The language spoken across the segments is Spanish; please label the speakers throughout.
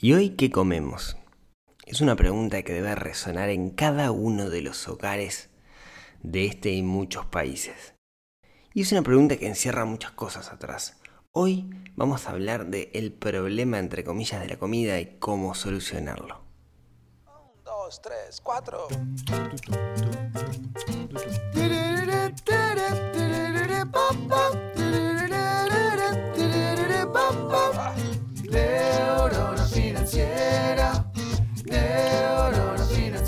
Speaker 1: ¿Y hoy qué comemos? Es una pregunta que debe resonar en cada uno de los hogares de este y muchos países. Y es una pregunta que encierra muchas cosas atrás. Hoy vamos a hablar del el problema, entre comillas, de la comida y cómo solucionarlo.
Speaker 2: Un, dos, tres, cuatro.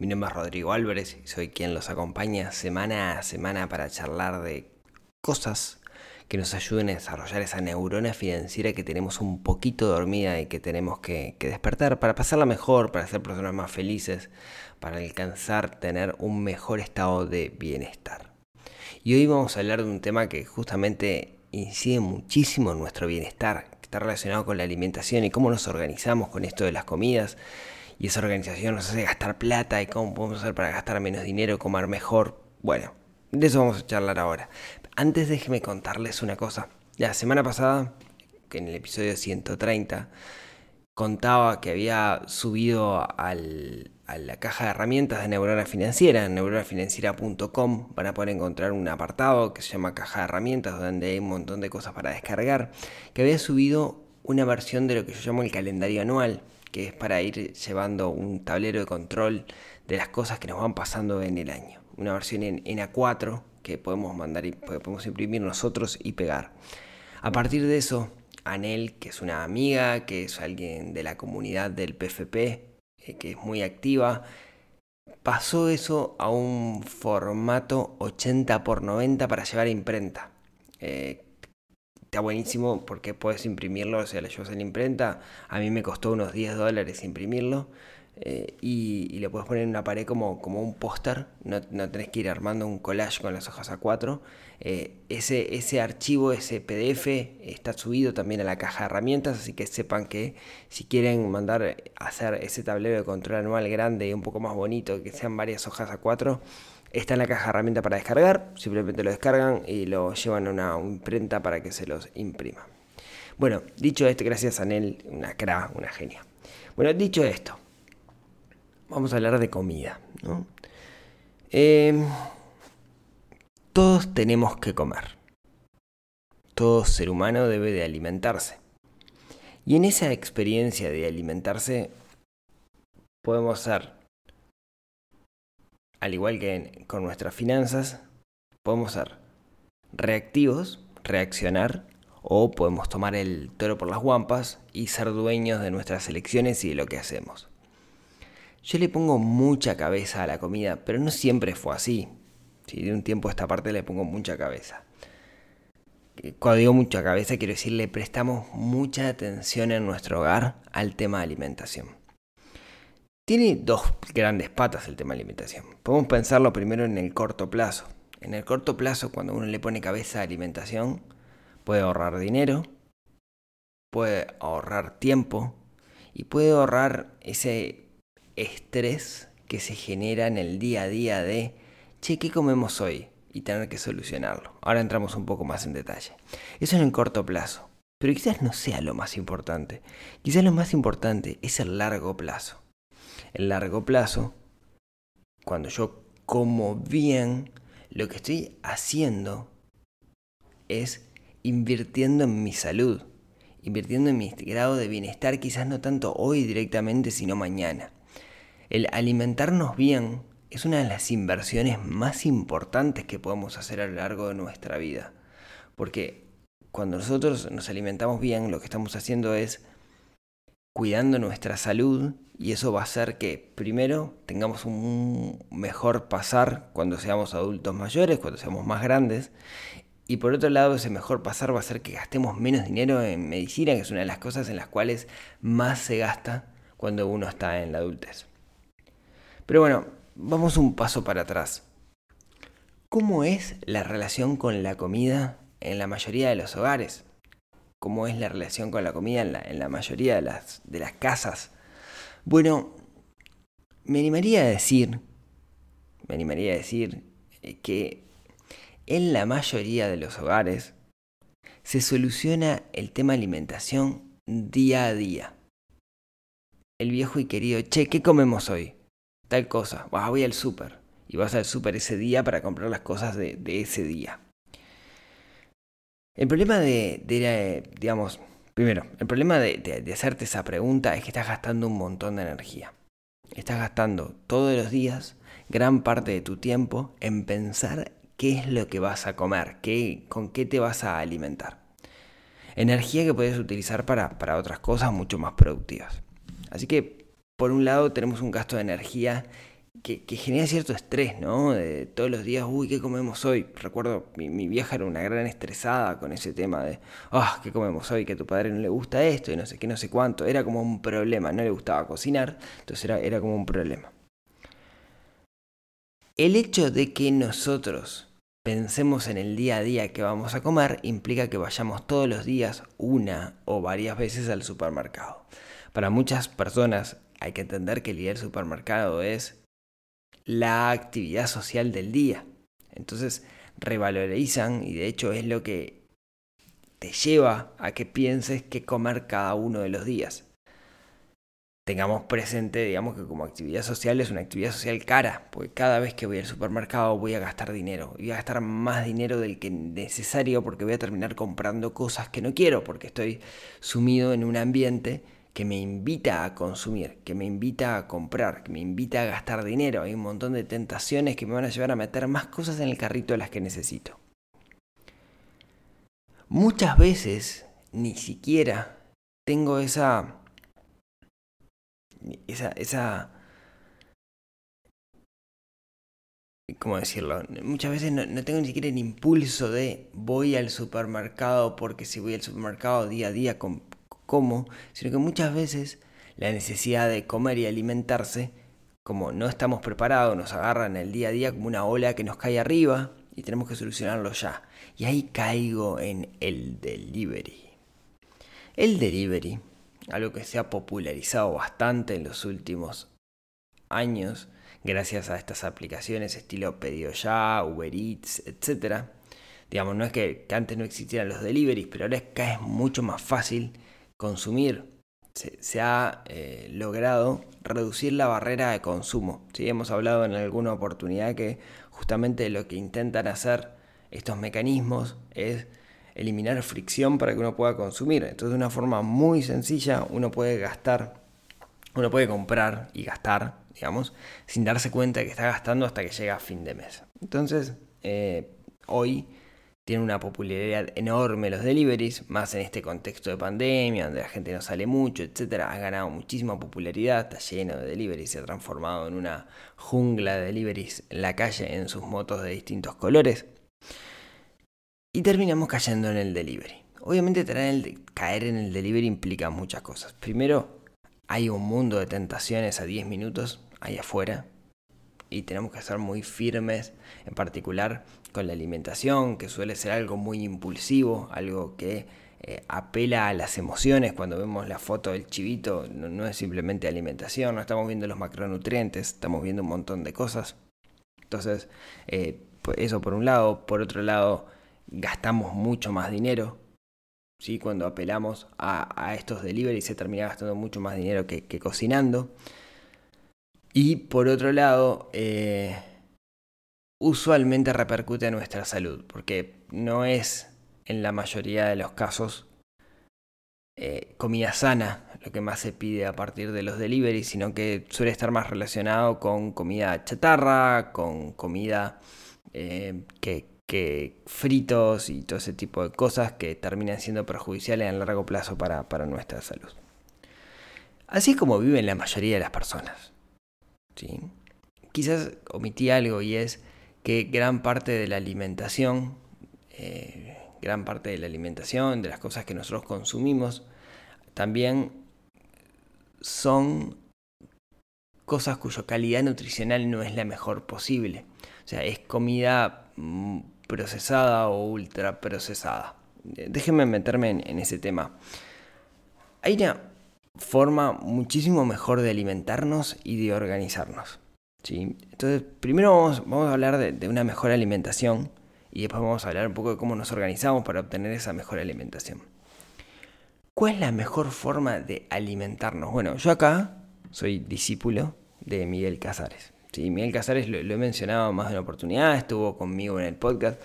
Speaker 1: Mi nombre es Rodrigo Álvarez y soy quien los acompaña semana a semana para charlar de cosas que nos ayuden a desarrollar esa neurona financiera que tenemos un poquito dormida y que tenemos que, que despertar para pasarla mejor, para ser personas más felices, para alcanzar tener un mejor estado de bienestar. Y hoy vamos a hablar de un tema que justamente incide muchísimo en nuestro bienestar, que está relacionado con la alimentación y cómo nos organizamos con esto de las comidas. Y esa organización nos hace gastar plata y cómo podemos hacer para gastar menos dinero, comer mejor. Bueno, de eso vamos a charlar ahora. Antes déjeme contarles una cosa. La semana pasada, en el episodio 130, contaba que había subido al, a la caja de herramientas de Neurona Financiera, en neuronafinanciera.com, van a poder encontrar un apartado que se llama caja de herramientas, donde hay un montón de cosas para descargar, que había subido una versión de lo que yo llamo el calendario anual, que es para ir llevando un tablero de control de las cosas que nos van pasando en el año. Una versión en, en A4 que podemos mandar y podemos imprimir nosotros y pegar. A partir de eso, Anel, que es una amiga, que es alguien de la comunidad del PFP, eh, que es muy activa, pasó eso a un formato 80 x 90 para llevar a imprenta. Eh, está buenísimo porque puedes imprimirlo, o sea, lo llevas en la imprenta. A mí me costó unos 10 dólares imprimirlo. Eh, y, y, le puedes poner en una pared como, como un póster, no, no, tenés que ir armando un collage con las hojas A4. Eh, ese, ese archivo, ese PDF, está subido también a la caja de herramientas, así que sepan que si quieren mandar a hacer ese tablero de control anual grande y un poco más bonito, que sean varias hojas A4, está en la caja de herramientas para descargar, simplemente lo descargan y lo llevan a una imprenta para que se los imprima. Bueno, dicho esto, gracias a Nel, una cra, una genia. Bueno, dicho esto, vamos a hablar de comida. ¿no? Eh, todos tenemos que comer. Todo ser humano debe de alimentarse. Y en esa experiencia de alimentarse podemos ser, al igual que con nuestras finanzas, podemos ser reactivos, reaccionar, o podemos tomar el toro por las guampas y ser dueños de nuestras elecciones y de lo que hacemos. Yo le pongo mucha cabeza a la comida, pero no siempre fue así. Si de un tiempo a esta parte le pongo mucha cabeza. Cuando digo mucha cabeza, quiero decir, le prestamos mucha atención en nuestro hogar al tema de alimentación. Tiene dos grandes patas el tema de alimentación. Podemos pensarlo primero en el corto plazo. En el corto plazo, cuando uno le pone cabeza a alimentación, puede ahorrar dinero, puede ahorrar tiempo y puede ahorrar ese estrés que se genera en el día a día de, che, ¿qué comemos hoy? Y tener que solucionarlo. Ahora entramos un poco más en detalle. Eso en el corto plazo. Pero quizás no sea lo más importante. Quizás lo más importante es el largo plazo. El largo plazo, cuando yo como bien, lo que estoy haciendo es invirtiendo en mi salud, invirtiendo en mi grado de bienestar, quizás no tanto hoy directamente, sino mañana. El alimentarnos bien es una de las inversiones más importantes que podemos hacer a lo largo de nuestra vida. Porque cuando nosotros nos alimentamos bien, lo que estamos haciendo es cuidando nuestra salud y eso va a hacer que primero tengamos un mejor pasar cuando seamos adultos mayores, cuando seamos más grandes Y por otro lado, ese mejor pasar va a hacer que gastemos menos dinero en medicina, que es una de las cosas en las cuales más se gasta cuando uno está en la adultez. Pero bueno, vamos un paso para atrás. ¿Cómo es la relación con la comida en la mayoría de los hogares? ¿Cómo es la relación con la comida en la, mayoría de las, de las casas? Bueno, me animaría a decir, me animaría a decir eh, que en la mayoría de los hogares se soluciona el tema alimentación día a día. El viejo y querido, che, ¿qué comemos hoy? Tal cosa, voy al súper y vas al súper ese día para comprar las cosas de, ese día. El problema de, digamos, primero, el problema de, hacerte esa pregunta es que estás gastando un montón de energía. Estás gastando todos los días gran parte de tu tiempo en pensar qué es lo que vas a comer, qué, con qué te vas a alimentar. Energía que puedes utilizar para, para otras cosas mucho más productivas. Así que, por un lado, tenemos un gasto de energía que, genera cierto estrés, ¿no? De todos los días, uy, ¿qué comemos hoy? Recuerdo, mi, vieja era una gran estresada con ese tema de, ah, ¿qué comemos hoy? Que a tu padre no le gusta esto y no sé qué, no sé cuánto. Era como un problema, no le gustaba cocinar, entonces era, era como un problema. El hecho de que nosotros pensemos en el día a día que vamos a comer implica que vayamos todos los días una o varias veces al supermercado. Para muchas personas hay que entender que el ir al supermercado es la actividad social del día. Entonces revalorizan y de hecho es lo que te lleva a que pienses qué comer cada uno de los días. Tengamos presente, digamos que como actividad social es una actividad social cara, porque cada vez que voy al supermercado voy a gastar dinero, voy a gastar más dinero del que necesario porque voy a terminar comprando cosas que no quiero, porque estoy sumido en un ambiente que me invita a consumir, que me invita a comprar, que me invita a gastar dinero. Hay un montón de tentaciones que me van a llevar a meter más cosas en el carrito de las que necesito. Muchas veces ni siquiera tengo esa... esa... esa ¿Cómo decirlo? Muchas veces no, no, tengo ni siquiera el impulso de voy al supermercado porque si voy al supermercado día a día con, cómo, sino que muchas veces la necesidad de comer y alimentarse, como no estamos preparados, nos agarra en el día a día como una ola que nos cae arriba y tenemos que solucionarlo ya. Y ahí caigo en el delivery. El delivery, algo que se ha popularizado bastante en los últimos años, gracias a estas aplicaciones estilo Pedido Ya, Uber Eats, etc. Digamos, no es que, antes no existieran los deliveries, pero ahora es que es mucho más fácil consumir, se, ha eh, logrado reducir la barrera de consumo. ¿sí? Hemos hablado en alguna oportunidad que justamente lo que intentan hacer estos mecanismos es eliminar fricción para que uno pueda consumir. Entonces de una forma muy sencilla uno puede gastar, uno puede comprar y gastar, digamos, sin darse cuenta que está gastando hasta que llega a fin de mes. Entonces, eh, hoy tienen una popularidad enorme los deliveries, más en este contexto de pandemia, donde la gente no sale mucho, etc. Ha ganado muchísima popularidad, está lleno de deliveries, se ha transformado en una jungla de deliveries en la calle en sus motos de distintos colores. Y terminamos cayendo en el delivery. Obviamente caer en el delivery implica muchas cosas. Primero, hay un mundo de tentaciones a 10 minutos ahí afuera y tenemos que ser muy firmes, en particular con la alimentación, que suele ser algo muy impulsivo, algo que eh, apela a las emociones. Cuando vemos la foto del chivito, no, es simplemente alimentación, no estamos viendo los macronutrientes, estamos viendo un montón de cosas. Entonces, eh, pues eso por un lado. Por otro lado, gastamos mucho más dinero. ¿sí? Cuando apelamos a, estos deliveries se termina gastando mucho más dinero que cocinando. Y por otro lado, eh, usualmente repercute en nuestra salud, porque no es en la mayoría de los casos eh, comida sana lo que más se pide a partir de los deliveries, sino que suele estar más relacionado con comida chatarra, con comida eh, que, que, fritos y todo ese tipo de cosas que terminan siendo perjudiciales a largo plazo para, para nuestra salud. Así es como viven la mayoría de las personas. Quizás omití algo y es que gran parte de la alimentación eh, gran parte de la alimentación, de las cosas que nosotros consumimos, también son cosas cuya calidad nutricional no es la mejor posible. O sea, es comida mm, procesada o ultra procesada. Déjenme meterme en, ese tema. Hay una forma muchísimo mejor de alimentarnos y de organizarnos. Entonces, primero vamos, a hablar de, una mejor alimentación y después vamos a hablar un poco de cómo nos organizamos para obtener esa mejor alimentación. ¿Cuál es la mejor forma de alimentarnos? Bueno, yo acá soy discípulo de Miguel Casares. Miguel Casares lo, he mencionado más de una oportunidad, estuvo conmigo en el podcast.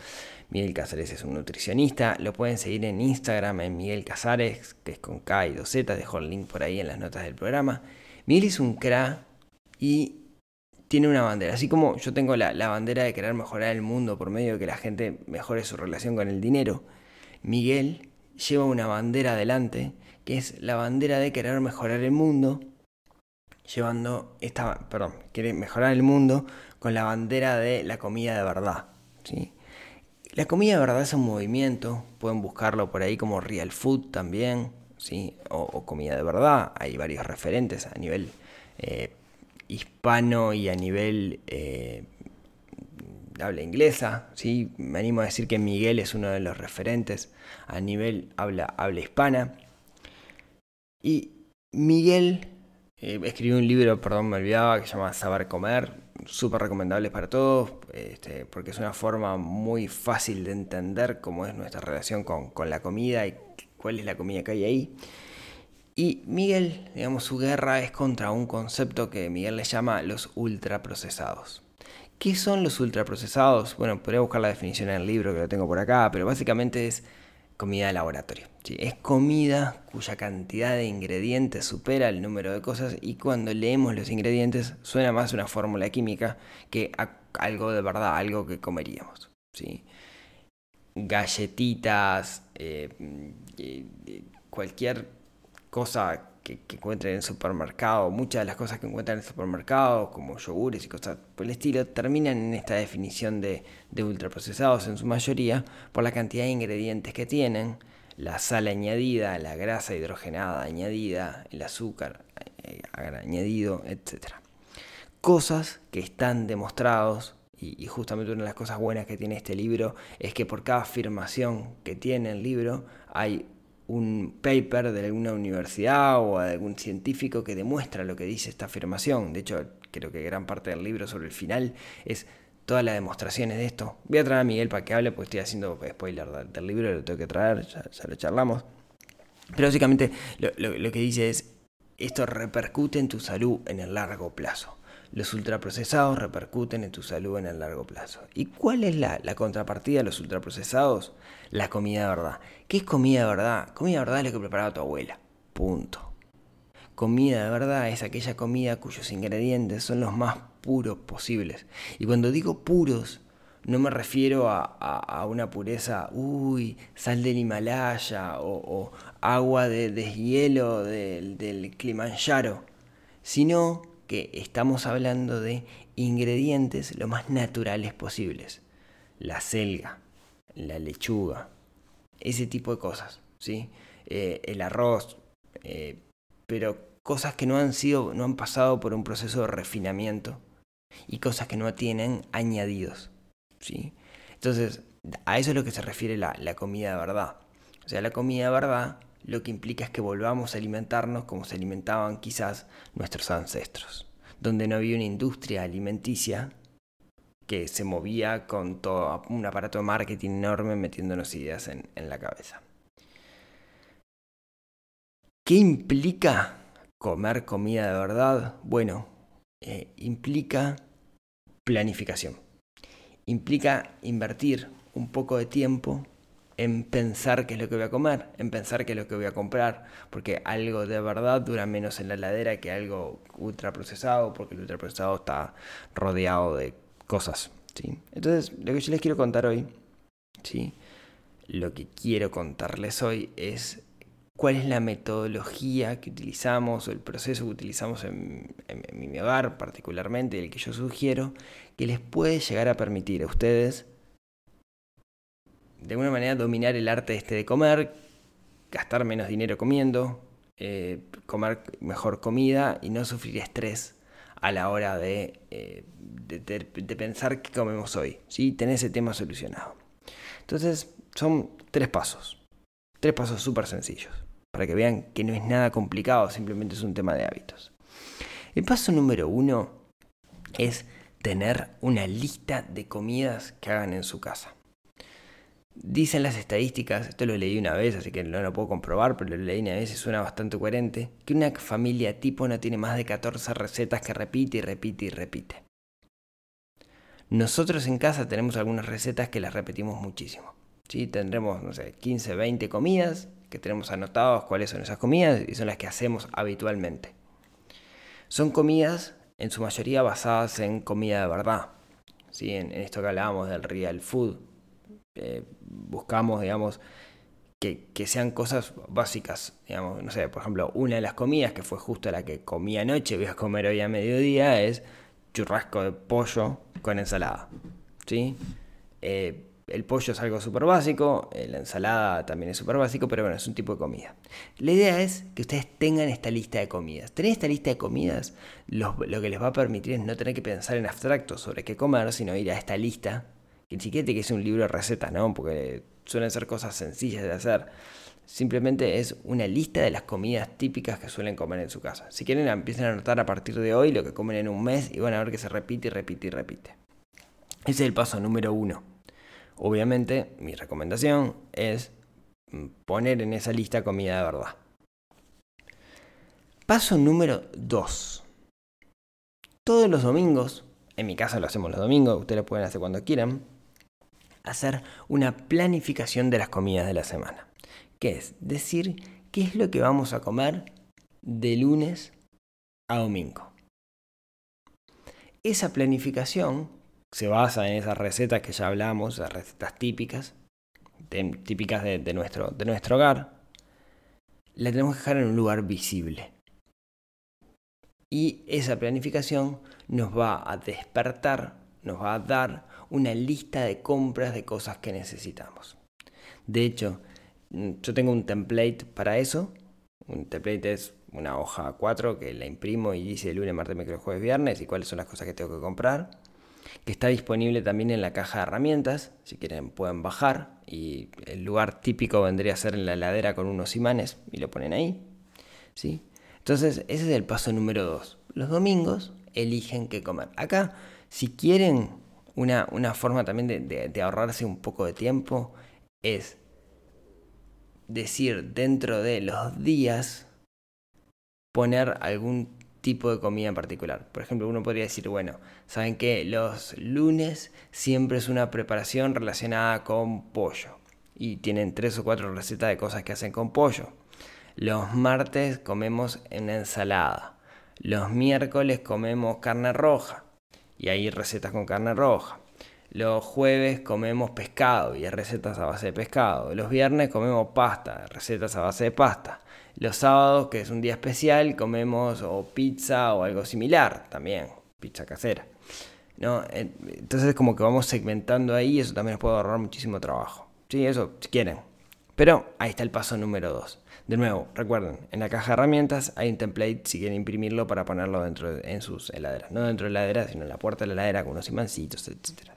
Speaker 1: Miguel Casares es un nutricionista, lo pueden seguir en Instagram en Miguel Casares, que es con K y 2Z, dejo el link por ahí en las notas del programa. Miguel es un cra y tiene una bandera, así como yo tengo la, la bandera de querer mejorar el mundo por medio de que la gente mejore su relación con el dinero. Miguel lleva una bandera adelante, que es la bandera de querer mejorar el mundo llevando esta, perdón, quiere mejorar el mundo con la bandera de la comida de verdad. ¿sí? La comida de verdad es un movimiento, pueden buscarlo por ahí como Real Food también, ¿sí? o, comida de verdad, hay varios referentes a nivel eh, hispano y a nivel eh, habla inglesa, ¿sí? me animo a decir que Miguel es uno de los referentes a nivel habla, habla hispana. Y Miguel eh, escribí un libro, perdón, me olvidaba, que se llama Saber Comer, súper recomendable para todos, este, porque es una forma muy fácil de entender cómo es nuestra relación con, la comida y cuál es la comida que hay ahí. Y Miguel, digamos, su guerra es contra un concepto que Miguel le llama los ultraprocesados. ¿Qué son los ultraprocesados? Bueno, podría buscar la definición en el libro que lo tengo por acá, pero básicamente es comida de laboratorio. Es comida cuya cantidad de ingredientes supera el número de cosas y cuando leemos los ingredientes suena más una fórmula química que algo de verdad, algo que comeríamos. ¿sí? Galletitas, eh, eh, cualquier cosa que, encuentren en el supermercado, muchas de las cosas que encuentran en el supermercado, como yogures y cosas por el estilo, terminan en esta definición de, de ultraprocesados en su mayoría por la cantidad de ingredientes que tienen, la sal añadida, la grasa hidrogenada añadida, el azúcar eh, añadido, etc. Cosas que están demostrados y, justamente una de las cosas buenas que tiene este libro es que por cada afirmación que tiene el libro hay un paper de alguna universidad o de algún científico que demuestra lo que dice esta afirmación. De hecho, creo que gran parte del libro sobre el final es todas las demostraciones de esto. Voy a traer a Miguel para que hable, porque estoy haciendo spoiler del, libro, lo tengo que traer, ya, lo charlamos. Pero básicamente lo, lo que dice es, esto repercute en tu salud en el largo plazo los ultraprocesados repercuten en tu salud en el largo plazo. ¿Y cuál es la, contrapartida de los ultraprocesados? La comida de verdad. ¿Qué es comida de verdad? Comida de verdad es lo que preparaba tu abuela. Punto. Comida de verdad es aquella comida cuyos ingredientes son los más puros posibles. Y cuando digo puros, no me refiero a, una pureza, uy, sal del Himalaya o, agua de deshielo del, del Kilimanjaro, sino que estamos hablando de ingredientes lo más naturales posibles. La selga, la lechuga, ese tipo de cosas, ¿sí? Eh, el arroz, eh, pero cosas que no han sido, no han pasado por un proceso de refinamiento y cosas que no tienen añadidos, ¿sí? Entonces, a eso es lo que se refiere la, la comida de verdad. O sea, la comida de verdad lo que implica es que volvamos a alimentarnos como se alimentaban quizás nuestros ancestros, donde no había una industria alimenticia que se movía con todo un aparato de marketing enorme metiéndonos ideas en, la cabeza. ¿Qué implica comer comida de verdad? Bueno, eh, implica planificación. Implica invertir un poco de tiempo en pensar qué es lo que voy a comer, en pensar qué es lo que voy a comprar, porque algo de verdad dura menos en la heladera que algo ultraprocesado, porque el ultraprocesado está rodeado de cosas. ¿sí? Entonces, lo que yo les quiero contar hoy, ¿sí? lo que quiero contarles hoy es cuál es la metodología que utilizamos o el proceso que utilizamos en, en mi hogar particularmente, el que yo sugiero, que les puede llegar a permitir a ustedes de alguna manera dominar el arte este de comer, gastar menos dinero comiendo, eh, comer mejor comida y no sufrir estrés a la hora de, eh, de, pensar qué comemos hoy. ¿sí? Tener ese tema solucionado. Entonces, son tres pasos. Tres pasos súper sencillos. Para que vean que no es nada complicado, simplemente es un tema de hábitos. El paso número uno es tener una lista de comidas que hagan en su casa. Dicen las estadísticas, esto lo leí una vez, así que no lo puedo comprobar, pero lo leí una vez y suena bastante coherente, que una familia tipo no tiene más de 14 recetas que repite y repite y repite. Nosotros en casa tenemos algunas recetas que las repetimos muchísimo. ¿sí? Tendremos, no sé, 15, 20 comidas que tenemos anotados cuáles son esas comidas y son las que hacemos habitualmente. Son comidas en su mayoría basadas en comida de verdad. ¿sí? En, esto que hablábamos del real food. Eh, buscamos, digamos, que, sean cosas básicas. Digamos, no sé, por ejemplo, una de las comidas que fue justo la que comí anoche, voy a comer hoy a mediodía, es churrasco de pollo con ensalada. ¿sí? Eh, el pollo es algo súper básico, eh, la ensalada también es súper básico, pero bueno, es un tipo de comida. La idea es que ustedes tengan esta lista de comidas. Tener esta lista de comidas lo, que les va a permitir es no tener que pensar en abstracto sobre qué comer, sino ir a esta lista, ni siquiera que es un libro de recetas, ¿no? Porque suelen ser cosas sencillas de hacer. Simplemente es una lista de las comidas típicas que suelen comer en su casa. Si quieren, empiecen a anotar a partir de hoy lo que comen en un mes y van a ver que se repite y repite y repite. Ese es el paso número uno. Obviamente, mi recomendación es poner en esa lista comida de verdad. Paso número 2. Todos los domingos, en mi casa lo hacemos los domingos, ustedes lo pueden hacer cuando quieran, hacer una planificación de las comidas de la semana que es decir qué es lo que vamos a comer de lunes a domingo. Esa planificación se basa en esas recetas que ya hablamos, las recetas típicas, típicas de, nuestro, de nuestro hogar. La tenemos que dejar en un lugar visible. Y esa planificación nos va a despertar, nos va a dar una lista de compras de cosas que necesitamos. De hecho, Mm, yo tengo un template para eso. Un template es una hoja 4 que la imprimo y dice lunes, martes, miércoles, jueves, viernes y cuáles son las cosas que tengo que comprar. Que está disponible también en la caja de herramientas. Si quieren pueden bajar. Y el lugar típico vendría a ser en la heladera con unos imanes y lo ponen ahí. ¿sí? Entonces ese es el paso número 2. Los domingos eligen qué comer. Acá, si quieren una, forma también de ahorrarse un poco de tiempo, es decir dentro de los días poner algún tipo de comida en particular. Por ejemplo, uno podría decir, bueno, saben que los lunes siempre es una preparación relacionada con pollo y tienen tres o cuatro recetas de cosas que hacen con pollo. Los martes comemos una ensalada. Los miércoles comemos carne roja y hay recetas con carne roja. Los jueves comemos pescado y hay recetas a base de pescado. Los viernes comemos pasta, recetas a base de pasta. Los sábados, que es un día especial, comemos o pizza o algo similar también, pizza casera. ¿no? Entonces como que vamos segmentando ahí y eso también nos puede ahorrar muchísimo trabajo. Sí, eso si quieren. Pero ahí está el paso número 2. De nuevo, recuerden, en la caja de herramientas hay un template si quieren imprimirlo para ponerlo dentro de, en sus heladeras. No dentro de la heladera, sino en la puerta de la heladera con unos imancitos, etcétera.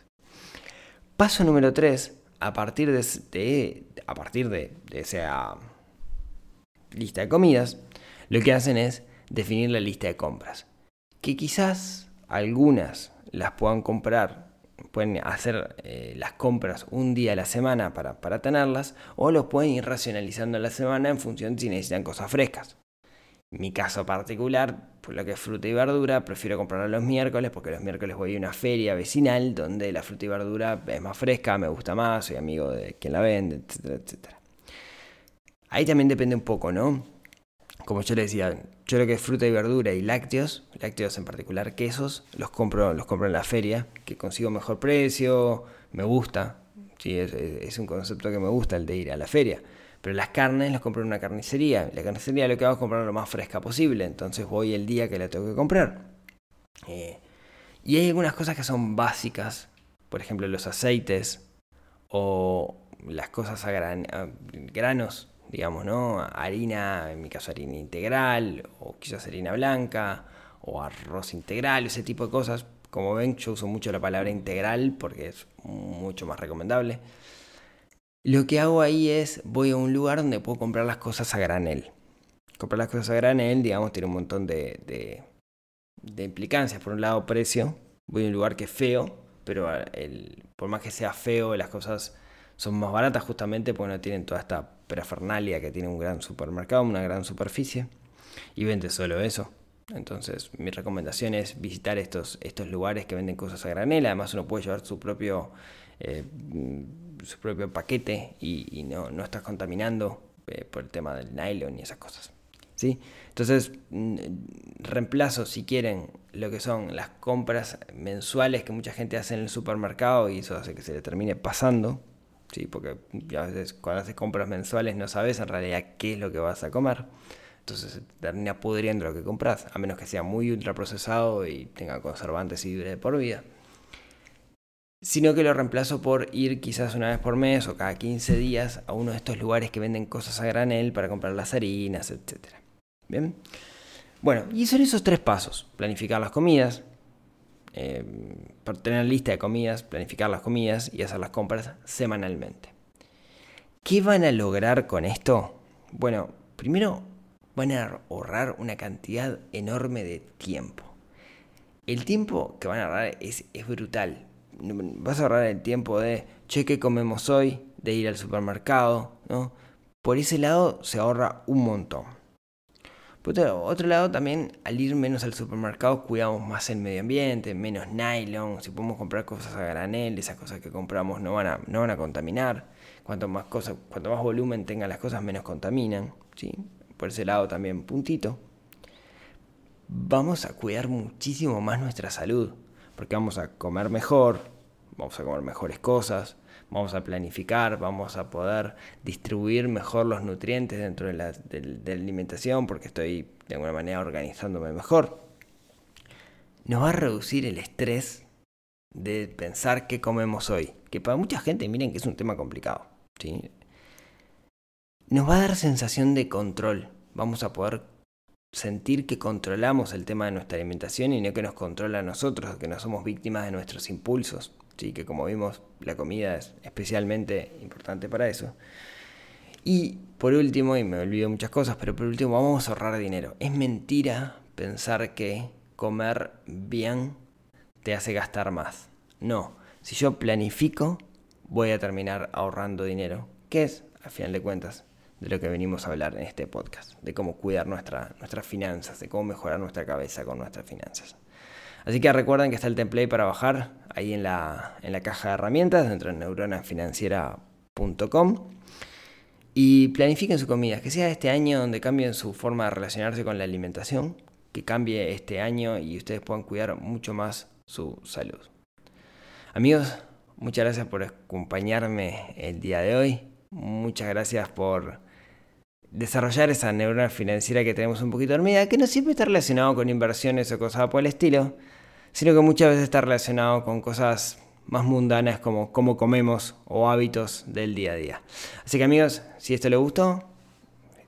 Speaker 1: Paso número 3, a partir de, a partir de, esa lista de comidas, lo que hacen es definir la lista de compras. Que quizás algunas las puedan comprar, pueden hacer eh, las compras un día a la semana para, para tenerlas, o los pueden ir racionalizando la semana en función de si necesitan cosas frescas mi caso particular, por lo que es fruta y verdura, prefiero comprarla los miércoles porque los miércoles voy a una feria vecinal donde la fruta y verdura es más fresca, me gusta más, soy amigo de quien la vende, etcétera, etcétera. Ahí también depende un poco, ¿no? Como yo le decía, yo lo que fruta y verdura y lácteos, lácteos en particular quesos, los compro, los compro en la feria, que consigo mejor precio, me gusta, sí, es un concepto que me gusta el de ir a la feria. Pero las carnes las compro en una carnicería. La carnicería lo que hago es comprar lo más fresca posible. Entonces voy el día que la tengo que comprar. Eh, y hay algunas cosas que son básicas. Por ejemplo, los aceites. O las cosas a, granos, digamos, ¿no? Harina, en mi caso harina integral, o quizás harina blanca, o arroz integral, ese tipo de cosas. Como ven, yo uso mucho la palabra integral porque es mucho más recomendable. Lo que hago ahí es, voy a un lugar donde puedo comprar las cosas a granel. Comprar las cosas a granel, digamos, tiene un montón de, de, implicancias. Por un lado, precio. Voy a un lugar que es feo, pero el, por más que sea feo, las cosas son más baratas justamente porque no tienen toda esta prefernalia que tiene un gran supermercado, una gran superficie. Y vende solo eso. Entonces, mi recomendación es visitar estos, estos lugares que venden cosas a granel. Además, uno puede llevar su propio eh, su propio paquete y, no, no, estás contaminando eh, por el tema del nylon y esas cosas. ¿sí? Entonces, mm, reemplazo si quieren lo que son las compras mensuales que mucha gente hace en el supermercado y eso hace que se le termine pasando. ¿Sí? Porque a veces cuando haces compras mensuales no sabes en realidad qué es lo que vas a comer. Entonces se termina pudriendo lo que compras, a menos que sea muy ultraprocesado y tenga conservantes y dure por vida sino que lo reemplazo por ir quizás una vez por mes o cada 15 días a uno de estos lugares que venden cosas a granel para comprar las harinas, etc. Bien. Bueno, y son esos tres pasos. Planificar las comidas, eh, tener lista de comidas, planificar las comidas y hacer las compras semanalmente. ¿Qué van a lograr con esto? Bueno, primero van a ahorrar una cantidad enorme de tiempo. El tiempo que van a ahorrar es, brutal vas a ahorrar el tiempo de, che, ¿qué comemos hoy? De ir al supermercado, ¿no? Por ese lado se ahorra un montón. Por otro lado, también al ir menos al supermercado cuidamos más el medio ambiente, menos nylon, si podemos comprar cosas a granel, esas cosas que compramos no van a, no van a contaminar. Cuanto más, cuanto más volumen tengan las cosas, menos contaminan. ¿sí? Por ese lado también, puntito. Vamos a cuidar muchísimo más nuestra salud porque vamos a comer mejor, vamos a comer mejores cosas, vamos a planificar, vamos a poder distribuir mejor los nutrientes dentro de la, alimentación, porque estoy de alguna manera organizándome mejor. Nos va a reducir el estrés de pensar qué comemos hoy, que para mucha gente miren que es un tema complicado. ¿sí? Nos va a dar sensación de control, vamos a poder sentir que controlamos el tema de nuestra alimentación y no que nos controla a nosotros, que no somos víctimas de nuestros impulsos. Sí, que como vimos, la comida es especialmente importante para eso. Y por último, y me olvido muchas cosas, pero por último vamos a ahorrar dinero. Es mentira pensar que comer bien te hace gastar más. No, si yo planifico, voy a terminar ahorrando dinero, que es, a final de cuentas, de lo que venimos a hablar en este podcast, de cómo cuidar nuestra, nuestras finanzas, de cómo mejorar nuestra cabeza con nuestras finanzas. Así que recuerden que está el template para bajar ahí en la, en la caja de herramientas dentro de neuronafinanciera.com y planifiquen su comida, que sea este año donde cambien su forma de relacionarse con la alimentación, que cambie este año y ustedes puedan cuidar mucho más su salud. Amigos, muchas gracias por acompañarme el día de hoy. Muchas gracias por desarrollar esa neurona financiera que tenemos un poquito dormida, que no siempre está relacionado con inversiones o cosas por el estilo, sino que muchas veces está relacionado con cosas más mundanas como cómo comemos o hábitos del día a día. Así que amigos, si esto les gustó,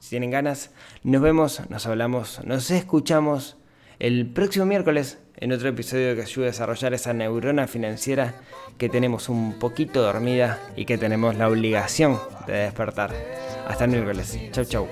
Speaker 1: si tienen ganas, nos vemos, nos hablamos, nos escuchamos el próximo miércoles en otro episodio que ayude a desarrollar esa neurona financiera que tenemos un poquito dormida y que tenemos la obligación de despertar. Hasta el miércoles. Chau, chau.